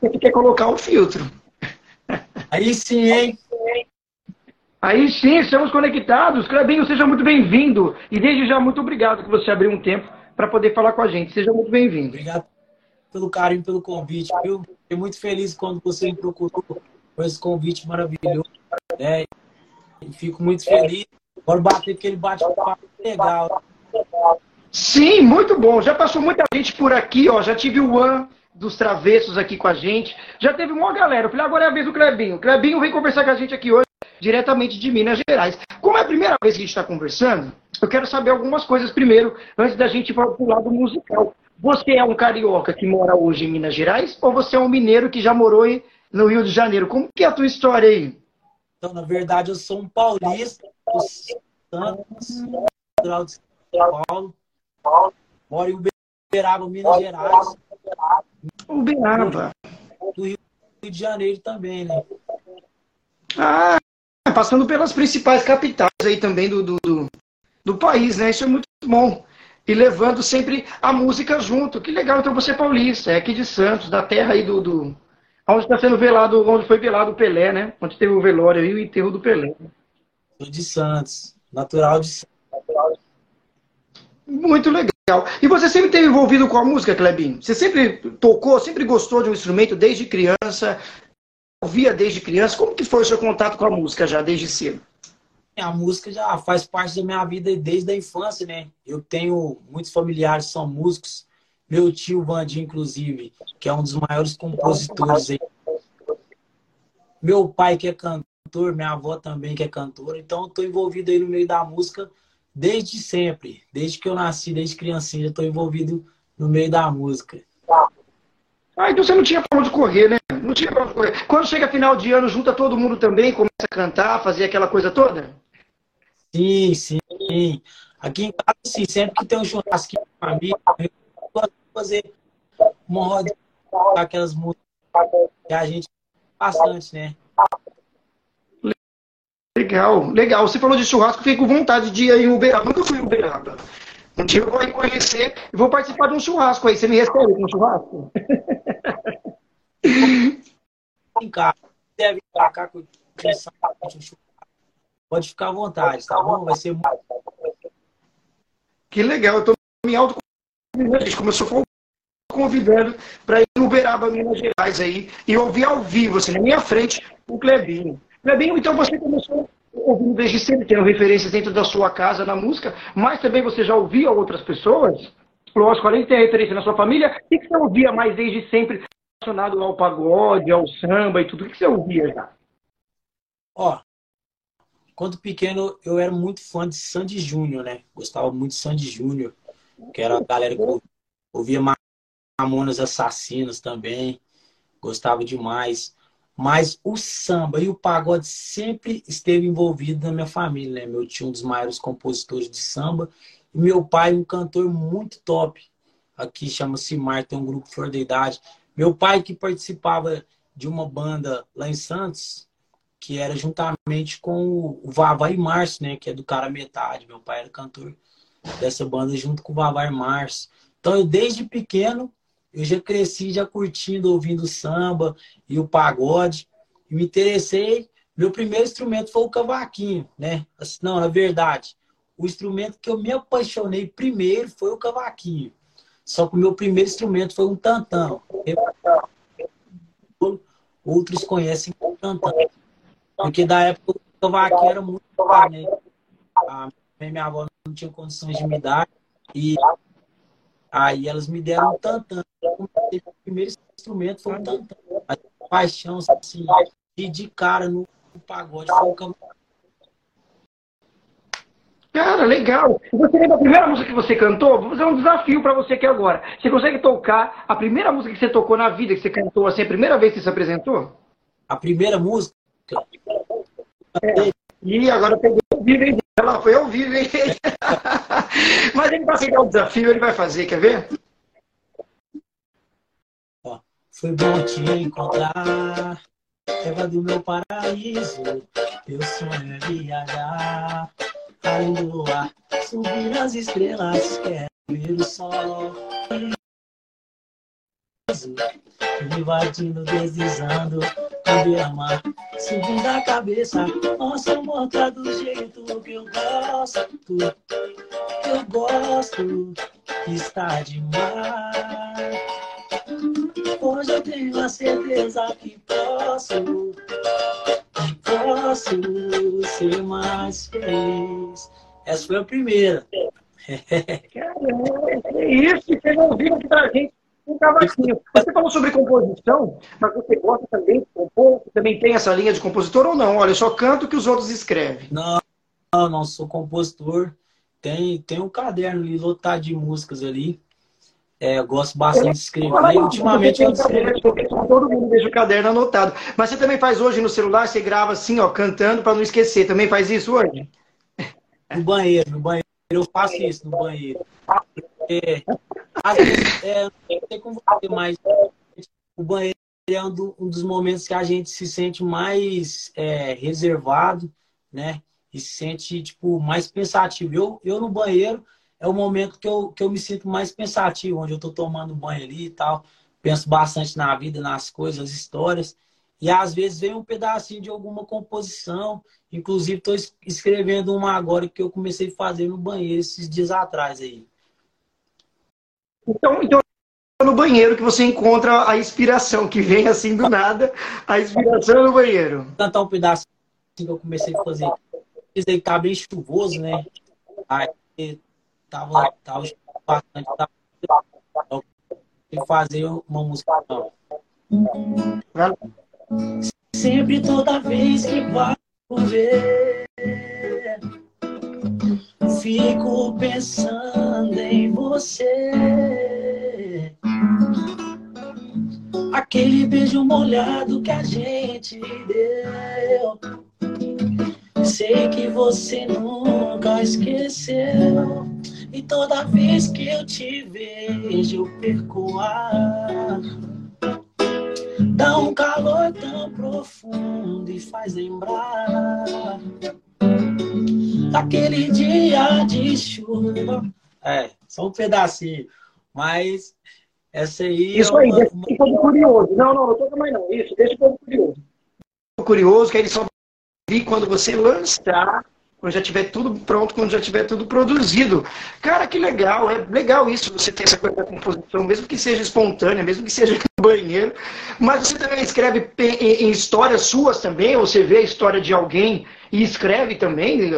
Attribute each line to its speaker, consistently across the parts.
Speaker 1: que quer colocar o filtro.
Speaker 2: Aí sim, hein?
Speaker 1: Aí sim, estamos conectados. Clebinho, seja muito bem-vindo. E desde já, muito obrigado que você abriu um tempo para poder falar com a gente. Seja muito bem-vindo.
Speaker 2: Obrigado pelo carinho, pelo convite. Eu fiquei muito feliz quando você me procurou com esse convite maravilhoso. Né? E fico muito feliz. Bora bater aquele bate-papo legal.
Speaker 1: Sim, muito bom. Já passou muita gente por aqui, ó. Já tive o An dos Travessos aqui com a gente. Já teve uma galera. Eu falei, agora é a vez do Clebinho. Clebinho vem conversar com a gente aqui hoje diretamente de Minas Gerais. Como é a primeira vez que a gente está conversando, eu quero saber algumas coisas primeiro, antes da gente ir para o lado musical. Você é um carioca que mora hoje em Minas Gerais ou você é um mineiro que já morou no Rio de Janeiro? Como que é a tua história aí?
Speaker 2: Então, na verdade, eu sou um paulista, Santos, natural de São Paulo, moro em Uberaba, Minas Gerais.
Speaker 1: Uberaba.
Speaker 2: Do Rio de Janeiro também, né?
Speaker 1: Ah, passando pelas principais capitais aí também do, do, do, do país, né? Isso é muito bom. E levando sempre a música junto. Que legal, então você é paulista, é aqui de Santos, da terra aí do. do... Onde está sendo velado, onde foi velado o Pelé, né? Onde teve o velório e o enterro do Pelé.
Speaker 2: Sou de Santos, natural de Santos.
Speaker 1: Muito legal. E você sempre esteve envolvido com a música, Clebinho? Você sempre tocou, sempre gostou de um instrumento desde criança? ouvia desde criança? Como que foi o seu contato com a música já desde cedo?
Speaker 2: A música já faz parte da minha vida desde a infância, né? Eu tenho muitos familiares são músicos. Meu tio Vandir, inclusive, que é um dos maiores compositores aí. Meu pai que é cantor, minha avó também que é cantora. Então, eu envolvido aí no meio da música desde sempre. Desde que eu nasci, desde criancinha, eu tô envolvido no meio da música.
Speaker 1: Ah, então você não tinha pra onde correr, né? Não tinha pra onde correr. Quando chega final de ano, junta todo mundo também, começa a cantar, fazer aquela coisa toda?
Speaker 2: Sim, sim. Aqui em casa, sim, sempre que tem um churrasquinho com a família, eu gosto de fazer uma roda aquelas músicas que a gente bastante, né?
Speaker 1: Legal, legal. Você falou de churrasco, fiquei com vontade de ir em Uberaba. Nunca fui em Uberaba. Um dia eu vou conhecer e vou participar de um churrasco aí. Você me recebe com um churrasco?
Speaker 2: Vem cá, deve pra cá com Pode ficar à vontade, tá bom? Vai ser muito.
Speaker 1: Que legal, eu tô me auto como eu sou convidando para ir no Uberaba, Minas Gerais aí e ouvir ao vivo, assim, na minha frente, o Clebinho. Clebinho, então você começou ouvindo desde sempre, tendo referências dentro da sua casa na música, mas também você já ouvia outras pessoas? Lógico, além de ter referência na sua família, o que você ouvia mais desde sempre relacionado ao pagode, ao samba e tudo? O que você ouvia já?
Speaker 2: Ó, quando pequeno eu era muito fã de Sandy Júnior, né? Gostava muito de Sandy Júnior, que era a galera que ouvia Mamonas Assassinos também. Gostava demais. Mas o samba e o pagode sempre esteve envolvido na minha família, né? Meu tio um dos maiores compositores de samba e meu pai um cantor muito top. Aqui chama-se Mar, tem um grupo Flor da Idade. Meu pai que participava de uma banda lá em Santos, que era juntamente com o Vavá e Márcio, né? Que é do Cara Metade. Meu pai era cantor dessa banda junto com o Vavá e Márcio. Então eu desde pequeno eu já cresci já curtindo, ouvindo samba e o pagode. E me interessei. Meu primeiro instrumento foi o cavaquinho, né? Assim, não, na verdade, o instrumento que eu me apaixonei primeiro foi o cavaquinho. Só que o meu primeiro instrumento foi um tantão. Outros conhecem como tantão. Porque da época o cavaquinho era muito caro, né? A minha avó não tinha condições de me dar. E Aí elas me deram um tantã. O primeiro instrumento foi um tantã. A paixão, assim, e de cara no pagode foi o
Speaker 1: Cara, legal. Você lembra a primeira música que você cantou? Vou fazer um desafio para você aqui agora. Você consegue tocar a primeira música que você tocou na vida, que você cantou assim, a primeira vez que você se apresentou?
Speaker 2: A primeira música?
Speaker 1: É. E agora eu peguei o vivo, hein? Ela foi ao vivo, hein? Mas ele vai pegar o desafio, ele vai fazer, quer ver?
Speaker 2: Foi bom te encontrar, Eva do meu paraíso. Meu sonho é viajar, além do ar, subir as estrelas, quero ver o sol. Invadindo, deslizando, me amar, subindo a cabeça. Nossa, amor, tá do jeito que eu gosto, que eu gosto, está demais. Hoje eu tenho a certeza que posso, que posso ser mais feliz. Essa foi a primeira.
Speaker 1: Caramba, é isso que vocês ouviram aqui pra gente um cavaquinho. Você falou sobre composição, mas você gosta também de compor? Você também tem essa linha de compositor ou não? Olha, eu só canto o que os outros escrevem.
Speaker 2: Não, não, não sou compositor. Tem, tem um caderno ali lotado de músicas ali. É, eu gosto bastante de escrever. Ultimamente eu escrevo.
Speaker 1: Todo mundo deixa o caderno anotado. Mas você também faz hoje no celular, você grava assim, ó, cantando para não esquecer. Também faz isso hoje?
Speaker 2: No banheiro, no banheiro. Eu faço isso no banheiro. É, às vezes, é, não com você, mas o banheiro é um, um, dos momentos que a gente se sente mais é, reservado, né? E se sente, tipo, mais pensativo. Eu, eu no banheiro é o momento que eu, que eu me sinto mais pensativo, onde eu tô tomando banho ali e tal. Penso bastante na vida, nas coisas, nas histórias. E às vezes vem um pedacinho de alguma composição. Inclusive, estou escrevendo uma agora que eu comecei a fazer no banheiro esses dias atrás aí.
Speaker 1: Então, então no banheiro que você encontra a inspiração, que vem assim do nada, a inspiração no banheiro.
Speaker 2: Cantar um pedaço que eu comecei a fazer. Isso aí tá bem chuvoso, né? Aí tava, tava bastante. Tava, eu fazer uma música nova. Sempre toda vez que vai ver, fico pensando em você. Aquele beijo molhado que a gente deu. Sei que você nunca esqueceu. E toda vez que eu te vejo, eu perco ar. Dá um calor tão profundo e faz lembrar daquele dia de chuva. É, só um pedacinho. Mas essa aí.
Speaker 1: Isso é aí, uma... deixa o povo curioso. Não, não, não toca mais não. Isso, deixa o povo curioso. Curioso, que eles só vi quando você lançar quando já tiver tudo pronto, quando já tiver tudo produzido. Cara, que legal, é legal isso, você ter essa coisa da composição, mesmo que seja espontânea, mesmo que seja no banheiro, mas você também escreve em histórias suas também, ou você vê a história de alguém e escreve também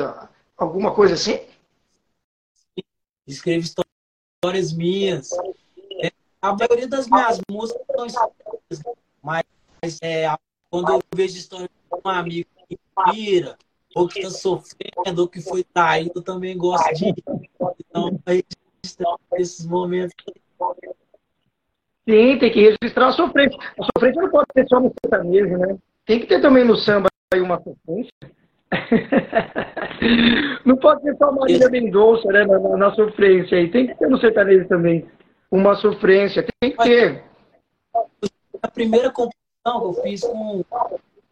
Speaker 1: alguma coisa assim?
Speaker 2: Escrevo histórias minhas. É, a maioria das minhas músicas são histórias, mas é, quando eu vejo história de um amigo que inspira, ou que está sofrendo, ou que foi traído, também gosto de. Então, registrar esses momentos.
Speaker 1: Sim, tem que registrar a sofrência. A sofrência não pode ser só no sertanejo, né? Tem que ter também no samba aí uma sofrência. não pode ser só Maria Mendonça, né? Na, na, sofrência aí. Tem que ter no sertanejo também uma sofrência. Tem que ter.
Speaker 2: A primeira composição que eu fiz com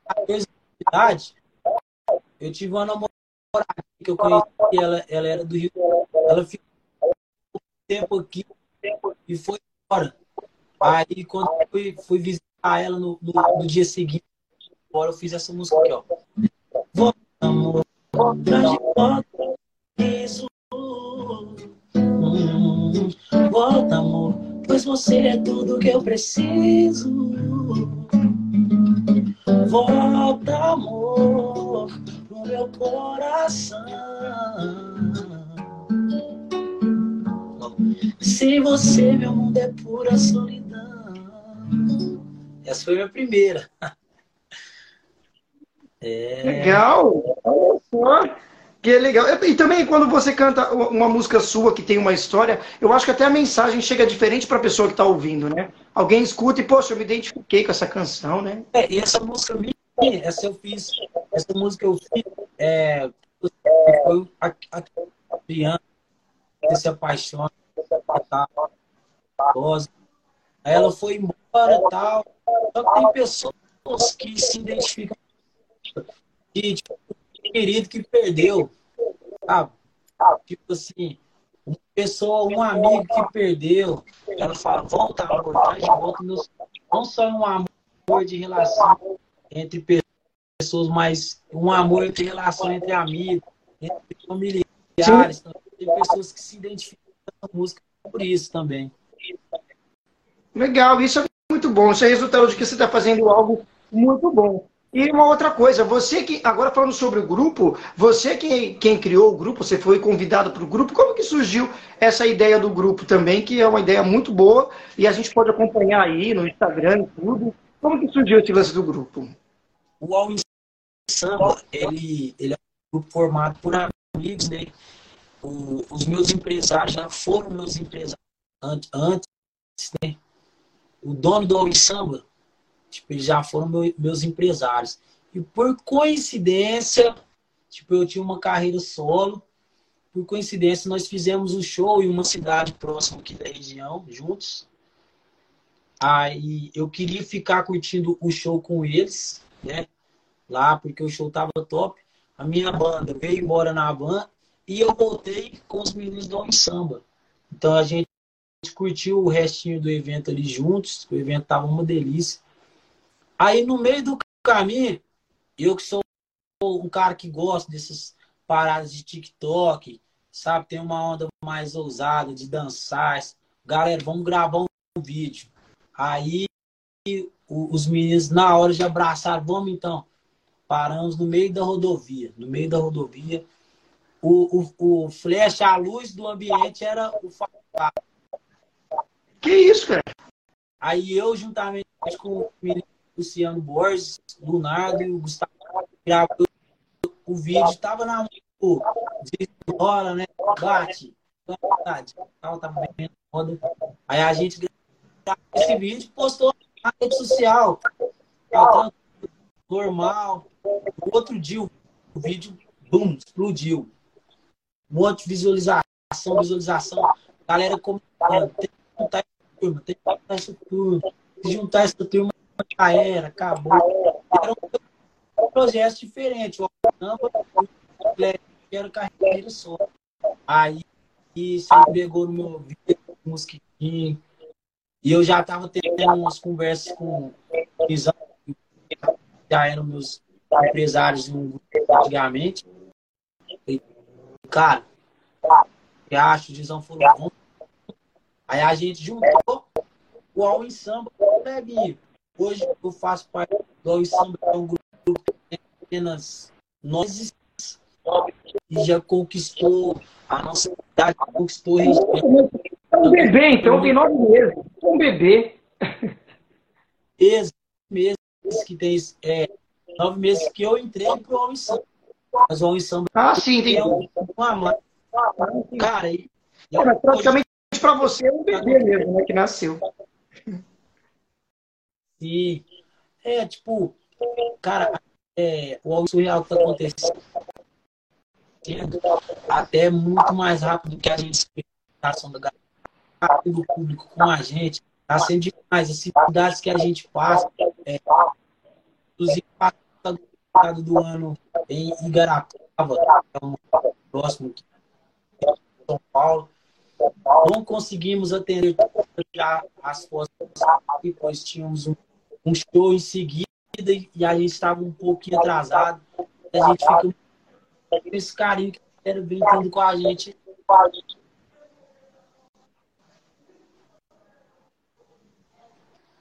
Speaker 2: a de idade eu tive uma namorada que eu conheci, ela, ela era do Rio. Ela ficou um tempo aqui e foi embora. Aí, quando eu fui, fui visitar ela no, no, no dia seguinte, agora eu fiz essa música aqui, ó. Que eu preciso. Volta, amor, meu coração. Se você, meu mundo é pura solidão. Essa foi minha primeira.
Speaker 1: É... Legal! Olha só! Que legal. E também quando você canta uma música sua que tem uma história, eu acho que até a mensagem chega diferente para a pessoa que está ouvindo, né? Alguém escuta e, poxa, eu me identifiquei com essa canção, né?
Speaker 2: É, e essa música minha, essa eu fiz, essa música eu fiz é, foi a, a criança que se apaixona, tal, aí ela foi embora tal. Só que tem pessoas que se identificam e tipo, querido que perdeu, sabe? Tipo assim, uma pessoa, um amigo que perdeu, ela fala, volta, amor, traz de volta meus... Não só um amor de relação entre pessoas, mas um amor entre relação entre amigos, entre familiares. Tem pessoas que se identificam com a música por isso também.
Speaker 1: Legal, isso é muito bom. Isso é resultado de que você está fazendo algo muito bom. E uma outra coisa, você que, agora falando sobre o grupo, você que, quem criou o grupo, você foi convidado para o grupo, como que surgiu essa ideia do grupo também, que é uma ideia muito boa e a gente pode acompanhar aí no Instagram e tudo. Como que surgiu esse lance do grupo?
Speaker 2: O All Samba, ele, ele é um grupo formado por amigos, né? O, os meus empresários já foram meus empresários antes, né? O dono do All Samba, Tipo, eles já foram meu, meus empresários. E por coincidência, tipo, eu tinha uma carreira solo. Por coincidência, nós fizemos um show em uma cidade próxima aqui da região, juntos. Aí eu queria ficar curtindo o show com eles, né? Lá, porque o show tava top. A minha banda veio embora na van e eu voltei com os meninos do Homem Samba. Então a gente curtiu o restinho do evento ali juntos. O evento tava uma delícia. Aí no meio do caminho, eu que sou um cara que gosta dessas paradas de TikTok, sabe? Tem uma onda mais ousada de dançar. Galera, vamos gravar um vídeo. Aí os meninos, na hora de abraçar, vamos então. Paramos no meio da rodovia. No meio da rodovia. O, o, o flash, a luz do ambiente era o
Speaker 1: Que isso, cara?
Speaker 2: Aí eu, juntamente com o menino Luciano Borges, Lunardo e Gustavo gravou o vídeo, tava na mão de hora, né? Bate. Tava vendo roda. Aí a gente gravou esse vídeo postou na rede social. Normal. Outro dia o vídeo, bum, explodiu. Um monte de visualização, visualização. Galera comentando, tem que juntar essa turma, tem que juntar essa turma. Se juntar essa turma, já era, acabou. Era um projeto diferente. O samba era carreira só. Aí isso pegou no meu vídeo, mosquitinho. E eu já estava tendo umas conversas com já eram meus empresários antigamente. E, cara, eu acho, o Dizão falou. Aí a gente juntou o All em Samba com o Bebinho. Hoje eu faço parte do Samba, é um grupo que tem apenas nós e já conquistou a nossa cidade, conquistou a.
Speaker 1: É um bebê, então tem nove meses. Um bebê.
Speaker 2: Esse meses que tem é, nove meses que eu entrei para o Homem Samba. Mas o Homem Samba
Speaker 1: ah, sim, tem
Speaker 2: é um, uma Cara, e,
Speaker 1: é, praticamente para você é um bebê mesmo, né? Que nasceu.
Speaker 2: E é tipo, cara, é, o surreal que tá acontecendo até muito mais rápido do que a gente expectação da do público com a gente. Tá sendo demais. As dificuldades que a gente passa, é, inclusive passado do ano em Igarapava, é um próximo de São Paulo. Não conseguimos atender as postas, depois tínhamos um um show em seguida e a gente estava um pouquinho atrasado. A gente fica com esse carinho que era brincando com a gente.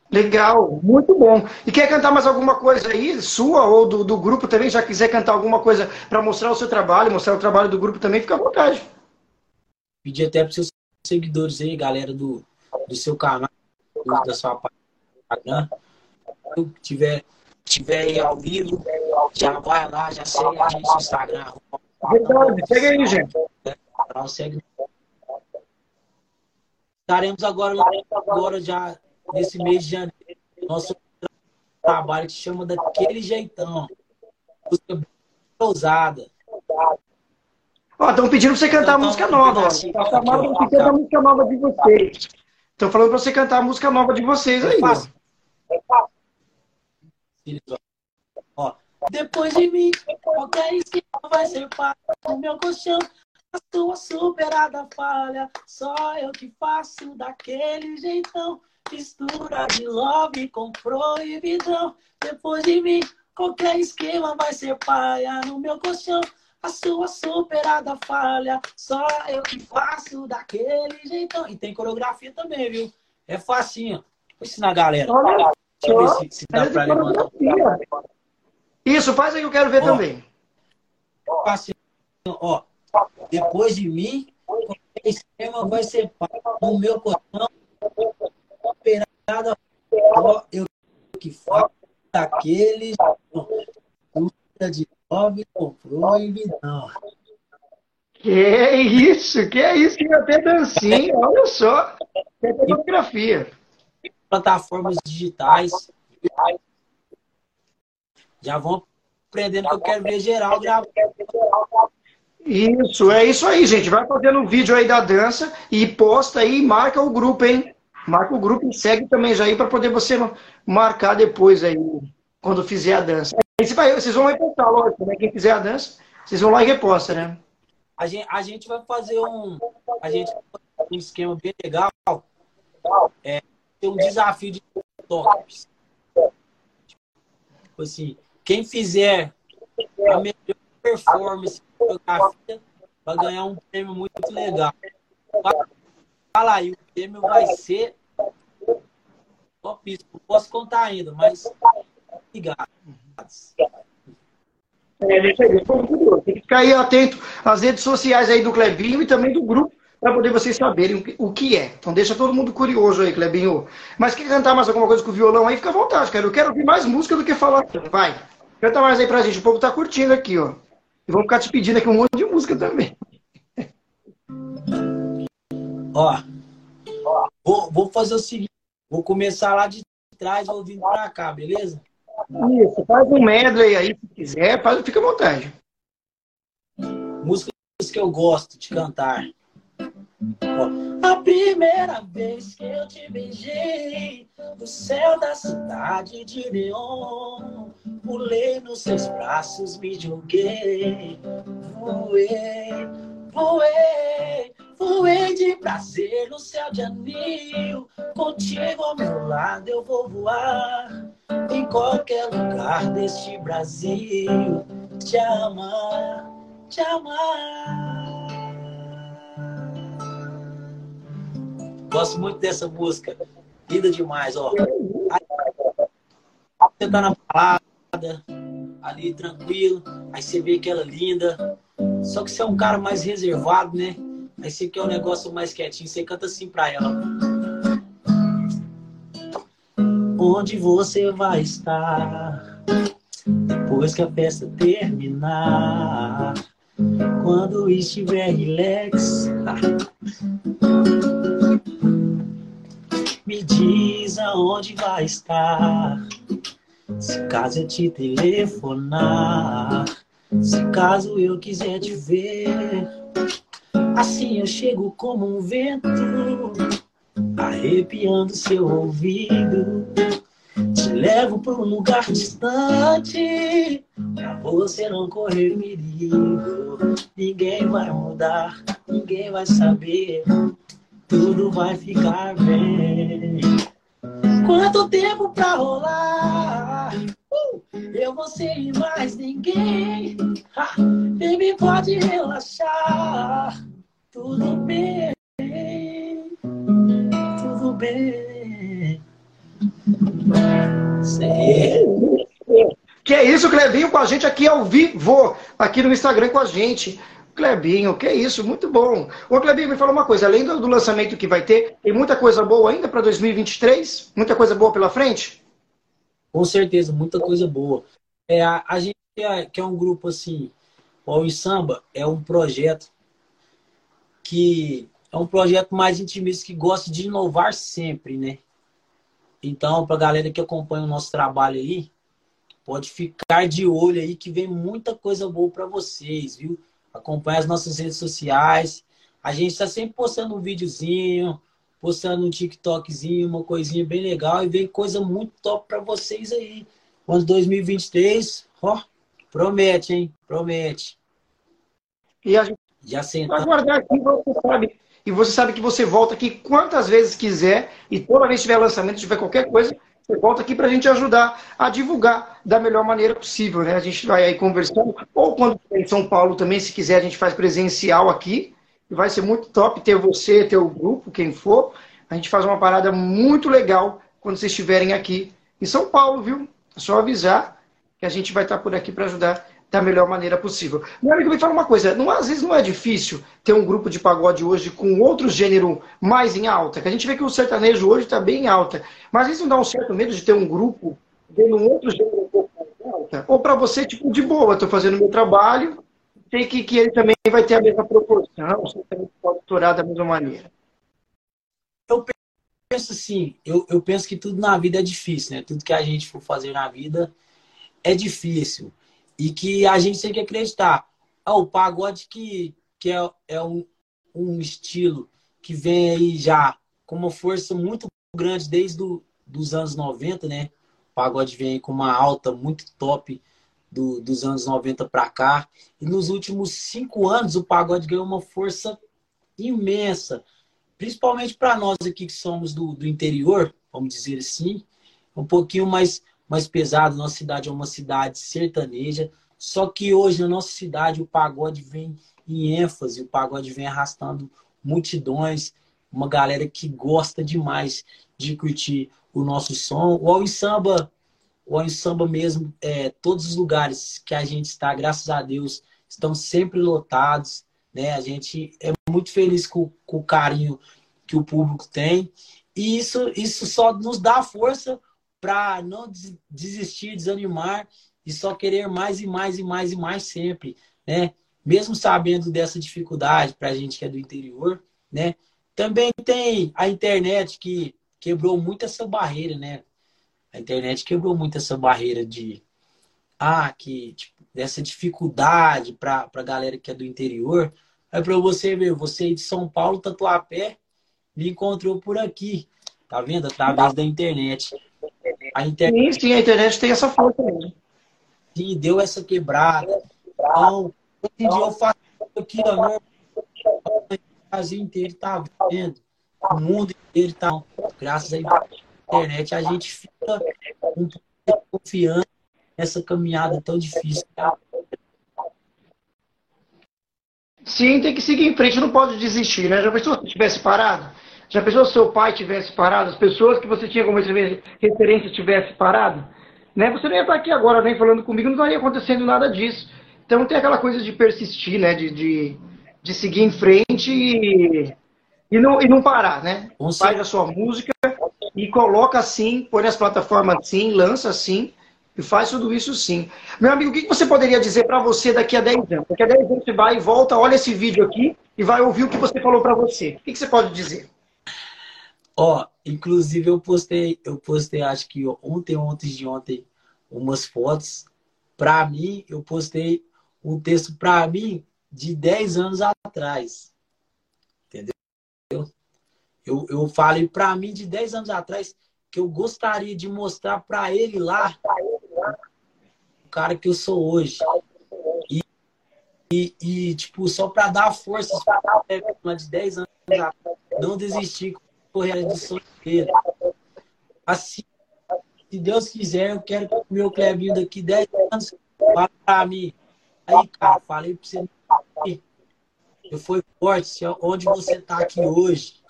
Speaker 1: Legal, muito bom. E quer cantar mais alguma coisa aí, sua ou do, do grupo também? Já quiser cantar alguma coisa para mostrar o seu trabalho, mostrar o trabalho do grupo também, fica à vontade.
Speaker 2: Pedir até para os seus seguidores aí, galera do, do seu canal, da sua página, tiver, tiver aí ao vivo, já vai lá, já segue a gente no Instagram.
Speaker 1: Verdade, segue aí, gente.
Speaker 2: Segue. Estaremos agora, agora já nesse mês de janeiro, nosso trabalho que chama daquele jeitão. Música ousada.
Speaker 1: Ó, estão pedindo pra você cantar então, música nova. Ó. Tá chamando que canta a música nova de vocês. Estão falando pra você cantar a música nova de vocês aí. É fácil.
Speaker 2: Ó, depois de mim, qualquer esquema vai ser parte do meu colchão. A tua superada falha, só eu que faço daquele jeitão. Mistura de love com proibidão. Depois de mim, qualquer esquema vai ser paia no meu colchão. A sua superada falha, só eu que faço daquele jeitão. E tem coreografia também, viu? É facinho. Vou ensinar a galera.
Speaker 1: Olha, Deixa eu ver se, se dá pra levantar. Isso, faz aí que eu quero ver ó, também.
Speaker 2: Facinho, ó. Depois de mim, qualquer esquema vai ser no meu colchão operada eu que faço daqueles de nove comprou e não.
Speaker 1: Que isso, que é isso, que até dancinha, olha só. É fotografia.
Speaker 2: Plataformas digitais. Já vão aprendendo que eu quero ver geral gravar.
Speaker 1: Isso, é isso aí, gente. Vai fazendo um vídeo aí da dança e posta aí e marca o grupo, hein? Marca o grupo e segue também já aí para poder você marcar depois aí, quando fizer a dança. Aí vocês vão repostar, lógico, né? Quem fizer a dança, vocês vão lá e reposta, né?
Speaker 2: A gente, a gente vai fazer um. A gente um esquema bem legal. É, ter um desafio de tops. Tipo assim, quem fizer a melhor performance de fotografia vai ganhar um prêmio muito legal. Fala aí, o prêmio vai ser top. Não posso contar ainda, mas obrigado.
Speaker 1: É, tem que ficar aí atento às redes sociais aí do Clebinho e também do grupo para poder vocês saberem o que é. Então deixa todo mundo curioso aí, Clebinho. Mas quer cantar mais alguma coisa com o violão aí? Fica à vontade, cara. Eu quero ouvir mais música do que falar. Vai. Canta mais aí pra gente. O povo tá curtindo aqui, ó. E vamos ficar te pedindo aqui um monte de música também.
Speaker 2: Ó, vou, vou fazer o seguinte, vou começar lá de trás, ouvindo pra cá, beleza?
Speaker 1: Isso, faz um medley aí se quiser, faz, fica à vontade.
Speaker 2: Músicas que eu gosto de cantar. A primeira vez que eu te beijei no céu da cidade de Neon, pulei nos seus braços, me joguei, voei, voei Voei de prazer no céu de anil. Contigo ao meu lado eu vou voar. Em qualquer lugar deste Brasil. Te amar, te amar. Gosto muito dessa música. Linda demais, ó. Você tá na balada, ali tranquilo. Aí você vê que ela é linda. Só que você é um cara mais reservado, né? Aí você quer um negócio mais quietinho, você canta assim pra ela. Onde você vai estar depois que a festa terminar? Quando estiver relax, me diz aonde vai estar. Se caso eu te telefonar, se caso eu quiser te ver Assim eu chego como um vento, arrepiando seu ouvido. Te levo para um lugar distante, pra você não correr perigo. Ninguém vai mudar, ninguém vai saber, tudo vai ficar bem. Quanto tempo pra rolar? Uh, eu, você e mais ninguém. Ha, baby, pode relaxar. Tudo bem, tudo bem.
Speaker 1: Sim. Que é isso, Clebinho, com a gente aqui ao vivo, aqui no Instagram com a gente. Clebinho, que isso, muito bom. Ô, Clebinho, me fala uma coisa, além do, do lançamento que vai ter, tem muita coisa boa ainda para 2023? Muita coisa boa pela frente?
Speaker 2: Com certeza, muita coisa boa. É, a, a gente é, que é um grupo assim, o Samba é um projeto que é um projeto mais intimista que gosta de inovar sempre, né? Então, para a galera que acompanha o nosso trabalho aí, pode ficar de olho aí que vem muita coisa boa para vocês, viu? Acompanhe as nossas redes sociais. A gente está sempre postando um videozinho, postando um TikTokzinho, uma coisinha bem legal e vem coisa muito top para vocês aí. Ano 2023, ó, promete, hein? Promete.
Speaker 1: E a gente
Speaker 2: Já sentamos.
Speaker 1: guardar aqui, você sabe. E você sabe que você volta aqui quantas vezes quiser. E toda vez que tiver lançamento, tiver qualquer coisa, você volta aqui para a gente ajudar a divulgar da melhor maneira possível. Né? A gente vai aí conversando. Ou quando em São Paulo também, se quiser, a gente faz presencial aqui. E vai ser muito top ter você, ter o grupo, quem for. A gente faz uma parada muito legal quando vocês estiverem aqui em São Paulo, viu? É só avisar que a gente vai estar por aqui para ajudar da melhor maneira possível. Meu amigo, me fala uma coisa, não, às vezes não é difícil ter um grupo de pagode hoje com outro gênero mais em alta, que a gente vê que o sertanejo hoje está bem em alta, mas às vezes não dá um certo medo de ter um grupo tendo um outro gênero um pouco mais em alta? Ou para você, tipo, de boa, estou fazendo meu trabalho, sei que, que ele também vai ter a mesma proporção, você também pode estourar da mesma maneira.
Speaker 2: Eu penso assim, eu, eu penso que tudo na vida é difícil, né? Tudo que a gente for fazer na vida é difícil. E que a gente tem que acreditar. Ah, o pagode que, que é, é um, um estilo que vem aí já com uma força muito grande desde os anos 90, né? O pagode vem com uma alta muito top do, dos anos 90 para cá. E nos últimos cinco anos o pagode ganhou uma força imensa, principalmente para nós aqui que somos do, do interior, vamos dizer assim, um pouquinho mais mais pesado. Nossa cidade é uma cidade sertaneja. Só que hoje na nossa cidade o pagode vem em ênfase, o pagode vem arrastando multidões, uma galera que gosta demais de curtir o nosso som. O All Samba, o All Samba mesmo, é, todos os lugares que a gente está, graças a Deus, estão sempre lotados. Né? A gente é muito feliz com, com o carinho que o público tem. E isso, isso só nos dá força para não desistir, desanimar e só querer mais e mais e mais e mais sempre, né? Mesmo sabendo dessa dificuldade para a gente que é do interior, né? Também tem a internet que quebrou muito essa barreira, né? A internet quebrou muito essa barreira de ah, que tipo, dessa dificuldade para a galera que é do interior. É para você ver, você de São Paulo, Tatuapé, me encontrou por aqui, tá vendo? Através da internet.
Speaker 1: A internet... Sim, sim, a internet tem essa força mesmo.
Speaker 2: Sim, deu essa quebrada. Então, hoje em dia eu faço aqui, ó, o Brasil inteiro está vendo. O mundo inteiro está. Graças à internet, a gente fica um pouco confiante nessa caminhada tão difícil. Tá?
Speaker 1: Sim, tem que seguir em frente, não pode desistir, né? Já pensou se tivesse parado? Já pensou se seu pai tivesse parado, as pessoas que você tinha como referência tivessem parado? Né? Você não ia estar aqui agora nem falando comigo, não estaria acontecendo nada disso. Então tem aquela coisa de persistir, né? De, de, de seguir em frente e, e, não, e não parar, né? Faz a sua música e coloca assim, põe nas plataformas assim, lança assim e faz tudo isso sim. Meu amigo, o que você poderia dizer para você daqui a 10 anos? Daqui a 10 anos você vai e volta, olha esse vídeo aqui e vai ouvir o que você falou para você. O que você pode dizer?
Speaker 2: Ó, inclusive eu postei, eu postei acho que ontem, ontem de ontem, umas fotos. Para mim, eu postei um texto para mim de 10 anos atrás. Entendeu? Eu, eu falei para mim de 10 anos atrás que eu gostaria de mostrar para ele lá o cara que eu sou hoje. E, e, e tipo, só para dar força de 10 anos atrás, não desistir correr de solteiro. Assim, se Deus quiser, eu quero que o meu Clebinho daqui 10 anos fale pra mim. Aí, cara, falei pra você. Eu fui forte, onde você tá aqui hoje.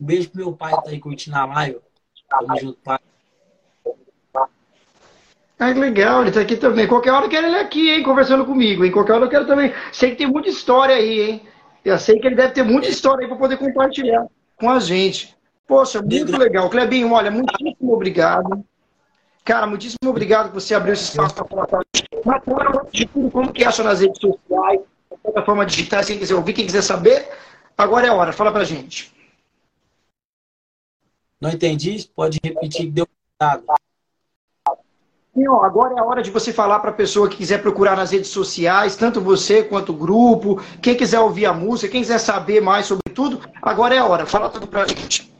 Speaker 2: Um beijo pro meu pai que tá aí curtindo a live. Tamo junto, pai.
Speaker 1: Ah, que legal, ele tá aqui também. Qualquer hora eu quero ele aqui, hein, conversando comigo, hein? Qualquer hora eu quero também. Sei que tem muita história aí, hein? Eu sei que ele deve ter muita história aí para poder compartilhar com a gente. Poxa, muito legal. Clebinho, olha, muitíssimo obrigado. Cara, muitíssimo obrigado por você abrir esse espaço para falar com a gente. De tudo, como que acha nas redes sociais, plataforma digital, quem quiser ouvir, quem quiser saber, agora é a hora. Fala pra gente.
Speaker 2: Não entendi? Pode repetir que deu errado.
Speaker 1: Ó, agora é a hora de você falar para a pessoa que quiser procurar nas redes sociais, tanto você quanto o grupo, quem quiser ouvir a música, quem quiser saber mais sobre tudo, agora é a hora. Fala tudo para a gente.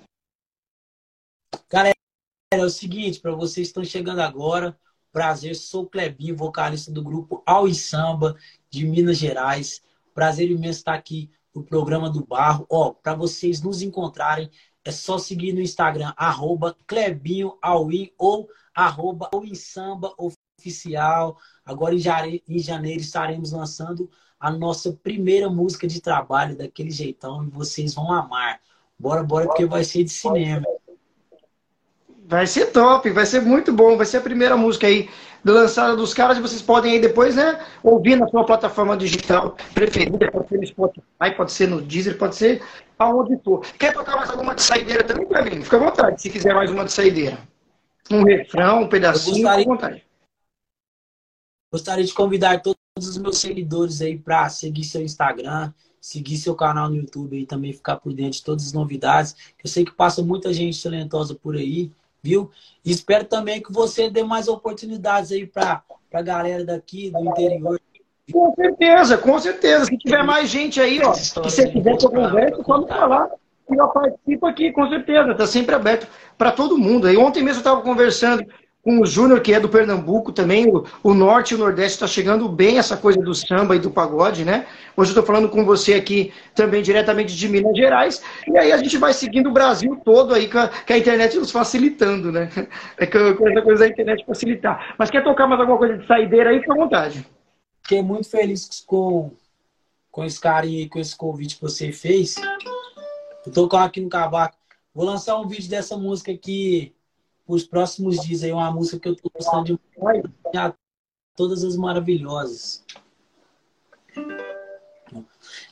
Speaker 2: Galera, é o seguinte, para vocês que estão chegando agora, prazer, sou Clebinho, vocalista do grupo Ao e Samba, de Minas Gerais. Prazer imenso estar aqui no programa do Barro. Ó, para vocês nos encontrarem, é só seguir no Instagram, arroba Clebinho Alwin ou arroba Oficial. Agora em janeiro estaremos lançando a nossa primeira música de trabalho daquele jeitão e vocês vão amar. Bora, bora, porque vai ser de cinema.
Speaker 1: Vai ser top, vai ser muito bom. Vai ser a primeira música aí lançada dos caras. Vocês podem aí depois, né, ouvir na sua plataforma digital preferida. Pode ser no Spotify, pode ser no Deezer, pode ser aonde for. Quer tocar mais alguma de saideira também para mim? Fica à vontade, se quiser mais uma de saideira. Um refrão, um pedacinho, gostaria, à vontade.
Speaker 2: Gostaria de convidar todos os meus seguidores aí para seguir seu Instagram, seguir seu canal no YouTube e também ficar por dentro de todas as novidades. Eu sei que passa muita gente talentosa por aí, viu? E espero também que você dê mais oportunidades aí para a galera daqui do interior
Speaker 1: com certeza, com certeza. Se tiver mais gente aí, ó, que você quiser que eu converse, pode falar. E eu participo aqui, com certeza. Está sempre aberto para todo mundo. Aí ontem mesmo eu estava conversando com o Júnior, que é do Pernambuco também. O, o Norte e o Nordeste está chegando bem essa coisa do samba e do pagode, né? Hoje eu estou falando com você aqui também diretamente de Minas Gerais. E aí a gente vai seguindo o Brasil todo aí com a, a internet nos facilitando, né? É com essa coisa da internet facilitar. Mas quer tocar mais alguma coisa de saideira aí, fica à vontade
Speaker 2: fiquei muito feliz com, com esse carinho e com esse convite que você fez. Eu tô aqui no cavaco. Vou lançar um vídeo dessa música aqui os próximos dias aí, uma música que eu tô gostando de todas as maravilhosas.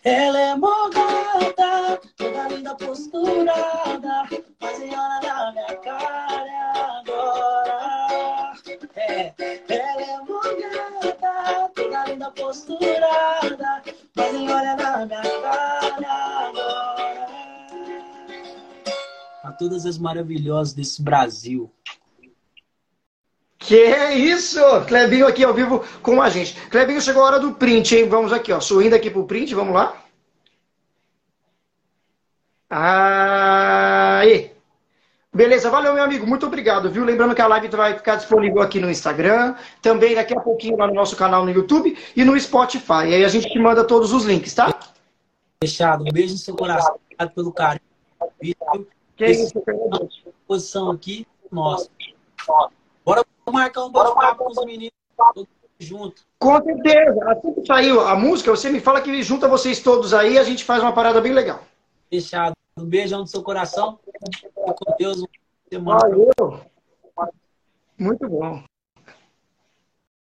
Speaker 2: Ela é mogada, toda linda posturada, fazendo na minha cara agora. É, ela é mogada, toda linda posturada, olha na minha cara agora. A todas as maravilhosas desse Brasil.
Speaker 1: Que é isso! Clebinho aqui ao vivo com a gente. Clebinho, chegou a hora do print, hein? Vamos aqui, ó. Sorrindo aqui pro print, vamos lá. Aí! Beleza, valeu, meu amigo. Muito obrigado, viu? Lembrando que a live vai ficar disponível aqui no Instagram, também daqui a pouquinho lá no nosso canal no YouTube e no Spotify. E aí a gente te manda todos os links, tá?
Speaker 2: Fechado. Um beijo no seu coração. Obrigado pelo carinho. Que isso, posição aqui, nossa. Bora marcar um bate-papo com os meninos junto.
Speaker 1: Com certeza. Assim que saiu a música, você me fala que junta vocês todos aí e a gente faz uma parada bem legal.
Speaker 2: Fechado. Um beijão no seu coração. Com Deus.
Speaker 1: Valeu. Muito bom.